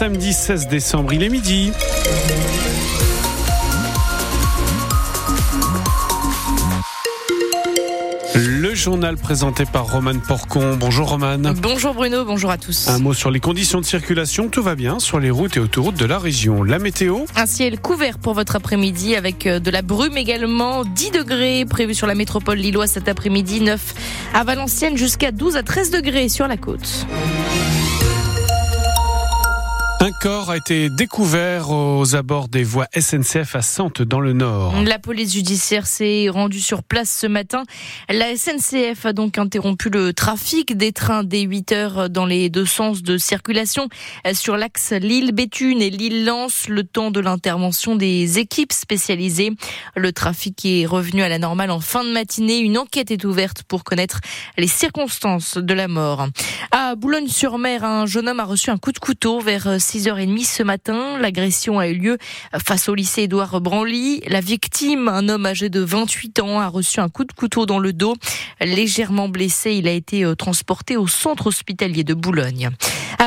samedi 16 décembre, il est midi. Le journal présenté par Roman Porcon. Bonjour Roman. Bonjour Bruno, bonjour à tous. Un mot sur les conditions de circulation. Tout va bien sur les routes et autoroutes de la région. La météo Un ciel couvert pour votre après-midi avec euh, de la brume également. 10 degrés prévus sur la métropole lilloise cet après-midi. 9 à Valenciennes jusqu'à 12 à 13 degrés sur la côte. Un corps a été découvert aux abords des voies SNCF à Sante dans le Nord. La police judiciaire s'est rendue sur place ce matin. La SNCF a donc interrompu le trafic des trains dès 8 heures dans les deux sens de circulation sur l'axe Lille-Béthune et Lille-Lens le temps de l'intervention des équipes spécialisées. Le trafic est revenu à la normale en fin de matinée. Une enquête est ouverte pour connaître les circonstances de la mort. À Boulogne-sur-Mer, un jeune homme a reçu un coup de couteau vers 6h30 ce matin. L'agression a eu lieu face au lycée Édouard Branly. La victime, un homme âgé de 28 ans, a reçu un coup de couteau dans le dos. Légèrement blessé, il a été euh, transporté au centre hospitalier de Boulogne.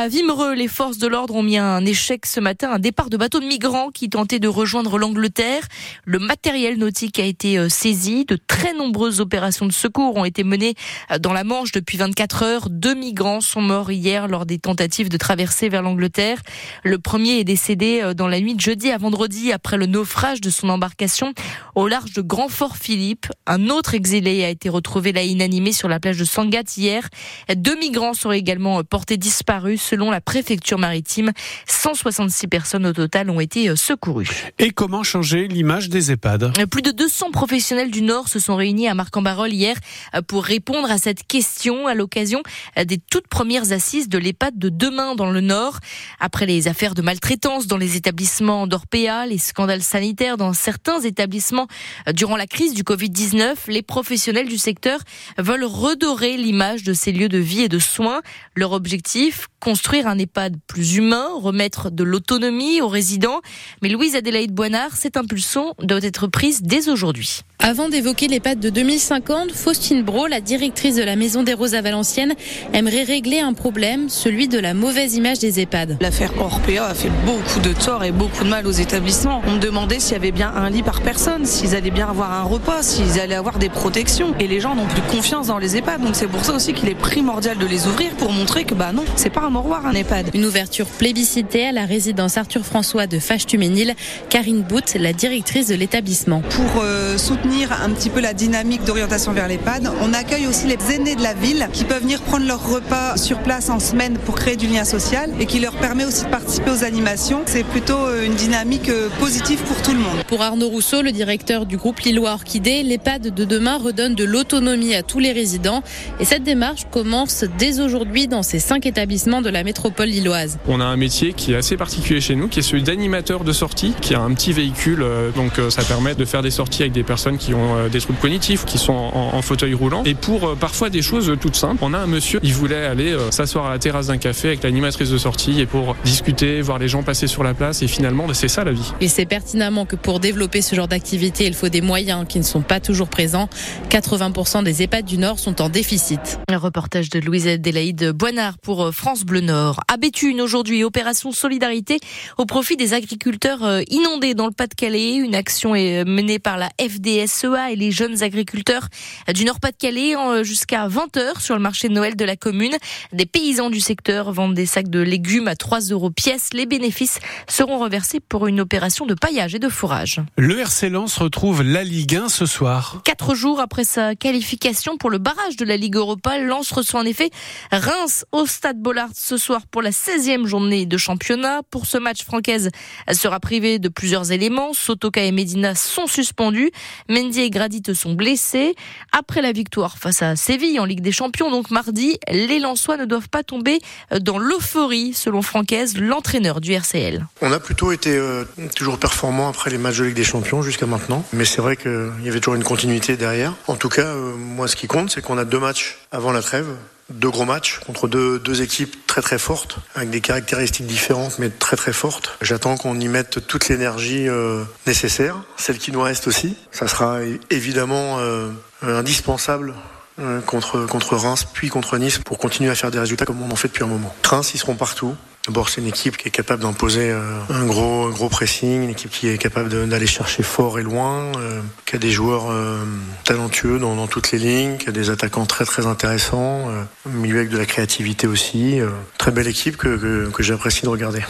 À Vimereux, les forces de l'ordre ont mis un échec ce matin, un départ de bateau de migrants qui tentait de rejoindre l'Angleterre. Le matériel nautique a été euh, saisi. De très nombreuses opérations de secours ont été menées euh, dans la Manche depuis 24 heures. Deux migrants sont morts hier lors des tentatives de traverser vers l'Angleterre. Le premier est décédé euh, dans la nuit de jeudi à vendredi après le naufrage de son embarcation au large de Grand Fort Philippe. Un autre exilé a été retrouvé là inanimé sur la plage de Sangat hier. Deux migrants seraient également portés disparus selon la préfecture maritime. 166 personnes au total ont été euh, secourues. Et comment changer l'image des EHPAD? Plus de 200 professionnels du Nord se sont réunis à Marc-en-Barol hier euh, pour répondre à cette question à l'occasion euh, des toutes premières assises de l'EHPAD de demain dans le Nord. Après les affaires de maltraitance dans les établissements d'Orpea, les scandales sanitaires dans certains établissements durant la crise du Covid-19, les professionnels du secteur veulent redorer l'image de ces lieux de vie et de soins. Leur objectif, construire un EHPAD plus humain, remettre de l'autonomie aux résidents. Mais Louise Adélaïde Boinard, cette impulsion doit être prise dès aujourd'hui. Avant d'évoquer l'EHPAD de 2050, Faustine Bro, la directrice de la Maison des Roses à Valenciennes, aimerait régler un problème, celui de la mauvaise image des EHPAD. L'affaire Orpea a fait beaucoup de tort et beaucoup de mal aux établissements. On me demandait s'il y avait bien un lit par personne, s'ils allaient bien avoir un repas, s'ils allaient avoir des protections. Et les gens n'ont plus confiance dans les EHPAD. Donc c'est pour ça aussi qu'il est primordial de les ouvrir pour montrer que bah non, c'est pas un moroir un EHPAD. Une ouverture plébiscitée à la résidence Arthur François de Fâche-Tuménil. Karine Bout, la directrice de l'établissement. Pour euh, soutenir un petit peu la dynamique d'orientation vers l'EHPAD. On accueille aussi les aînés de la ville qui peuvent venir prendre leur repas sur place en semaine pour créer du lien social et qui leur permet aussi de participer aux animations. C'est plutôt euh, une dynamique euh, positive pour tout le monde. Pour Arnaud Rousseau, le directeur du groupe Lillois Orchidée, l'EHPAD de demain redonne de l'autonomie à tous les résidents et cette démarche commence dès aujourd'hui dans ces cinq établissements de la métropole lilloise. On a un métier qui est assez particulier chez nous, qui est celui d'animateur de sortie, qui a un petit véhicule, euh, donc ça permet de faire des sorties avec des personnes qui ont euh, des troubles cognitifs, qui sont en, fauteuil roulant. Et pour euh, parfois des choses toutes simples, on a un monsieur, il voulait aller euh, s'asseoir à la terrasse d'un café avec l'animatrice de sortie et pour discuter, voir les gens passer sur la place. Et finalement, c'est ça la vie. Il sait pertinemment que pour développer ce genre d'activité, il faut des moyens qui ne sont pas toujours présents. 80% des EHPAD du Nord sont en déficit. Un reportage de Louise Adélaïde Boinard pour France Bleu Nord. À Béthune, aujourd'hui, opération solidarité au profit des agriculteurs inondés dans le Pas-de-Calais. Une action est menée par la FDSE et les jeunes agriculteurs du Nord-Pas-de-Calais jusqu'à 20h sur le marché de Noël de la commune. Des paysans du secteur vendent des sacs de légumes à 3 euros pièce. Les bénéfices seront reversés pour une opération de paillage et de fourrage. Le RC Lens retrouve la Ligue 1 ce soir. Quatre jours après sa qualification pour le barrage de la Ligue Europa, Lens reçoit en effet Reims au Stade Bollard ce soir pour la 16e journée de championnat. Pour ce match, Francaise sera privée de plusieurs éléments. Sotoka et Medina sont suspendus. Mendy et Gradit sont blessés. Après la victoire face à Séville en Ligue des Champions, donc mardi, les Lensois ne doivent pas tomber dans l'euphorie, selon Francaise, l'entraîneur du RCL. On a plutôt été euh, toujours performant après les matchs de Ligue des Champions jusqu'à maintenant, mais c'est vrai qu'il y avait toujours une continuité derrière. En tout cas, euh, moi, ce qui compte, c'est qu'on a deux matchs avant la trêve deux gros matchs contre deux, deux, équipes très très fortes, avec des caractéristiques différentes mais très très fortes. J'attends qu'on y mette toute l'énergie euh, nécessaire, celle qui nous reste aussi. Ça sera évidemment euh, indispensable euh, contre, contre Reims puis contre Nice pour continuer à faire des résultats comme on en fait depuis un moment. Reims, ils seront partout. D'abord, c'est une équipe qui est capable d'imposer euh, un gros, un gros pressing, une équipe qui est capable d'aller chercher fort et loin, euh, qui a des joueurs euh, talentueux dans, toutes les lignes, qui a des attaquants très très intéressants, au milieu avec de la créativité aussi. très belle équipe que, que j'apprécie de regarder.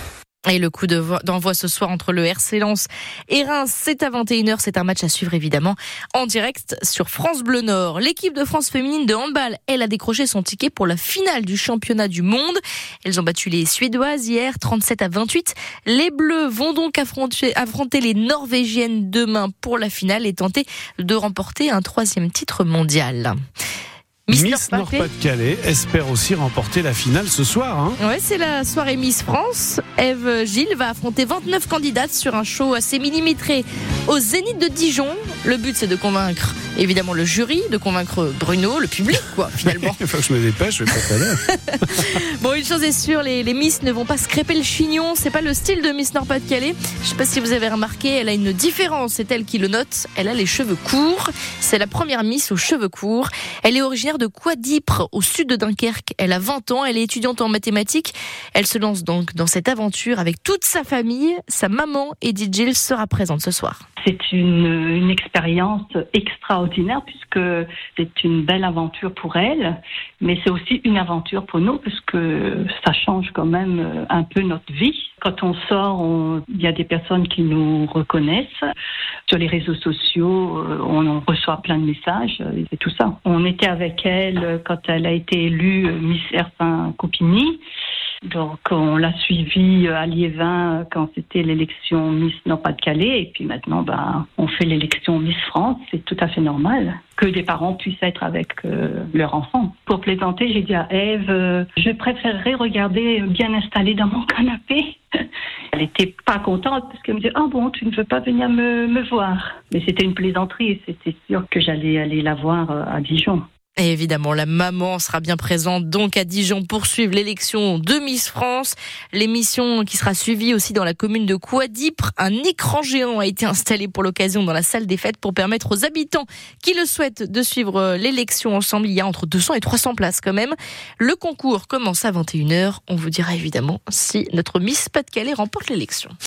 Et le coup d'envoi ce soir entre le RC Lens et Reims, c'est à 21h. C'est un match à suivre évidemment en direct sur France Bleu Nord. L'équipe de France féminine de handball, elle a décroché son ticket pour la finale du championnat du monde. Elles ont battu les Suédoises hier 37 à 28. Les Bleus vont donc affronter, affronter les Norvégiennes demain pour la finale et tenter de remporter un troisième titre mondial. Miss, Nord-Pas-de-Calais espère aussi remporter la finale ce soir. Hein. Ouais, c'est la soirée Miss France. Eve Gilles va affronter 29 candidates sur un show assez millimétré au Zénith de Dijon. Le but, c'est de convaincre évidemment le jury, de convaincre Bruno, le public, quoi, finalement. Il faut que je me dépêche, je vais pas l'heure. bon, une chose est sûre, les, les, Miss ne vont pas scréper le chignon. C'est pas le style de Miss Nord-Pas-de-Calais. Je sais pas si vous avez remarqué, elle a une différence. C'est elle qui le note. Elle a les cheveux courts. C'est la première Miss aux cheveux courts. Elle est originaire de Quadipre, au sud de Dunkerque. Elle a 20 ans, elle est étudiante en mathématiques. Elle se lance donc dans cette aventure avec toute sa famille. Sa maman, Edith Gill, sera présente ce soir. C'est une, une expérience extraordinaire puisque c'est une belle aventure pour elle, mais c'est aussi une aventure pour nous puisque ça change quand même un peu notre vie. Quand on sort, il y a des personnes qui nous reconnaissent. Sur les réseaux sociaux, euh, on, reçoit plein de messages et tout ça. On était avec elle quand elle a été élue Miss Erfin Copini. Donc, on l'a suivi à Liévin quand c'était l'élection Miss Nord-Pas-de-Calais. Et puis maintenant, ben, on fait l'élection Miss France. C'est tout à fait normal que des parents puissent être avec euh, leur enfant. Pour plaisanter, j'ai dit à Eve, euh, je préférerais regarder bien installée dans mon canapé. Elle était pas contente parce qu'elle me disait, ah bon, tu ne veux pas venir me, voir? Mais c'était une plaisanterie. C'était sûr que j'allais aller la voir euh, à Dijon. Et évidemment, la maman sera bien présente donc à Dijon pour suivre l'élection de Miss France. L'émission qui sera suivie aussi dans la commune de Quadipre. Un écran géant a été installé pour l'occasion dans la salle des fêtes pour permettre aux habitants qui le souhaitent de suivre euh, l'élection ensemble. Il y a entre 200 et 300 places quand même. Le concours commence à 21h. On vous dira évidemment si notre Miss Pas-de-Calais remporte l'élection.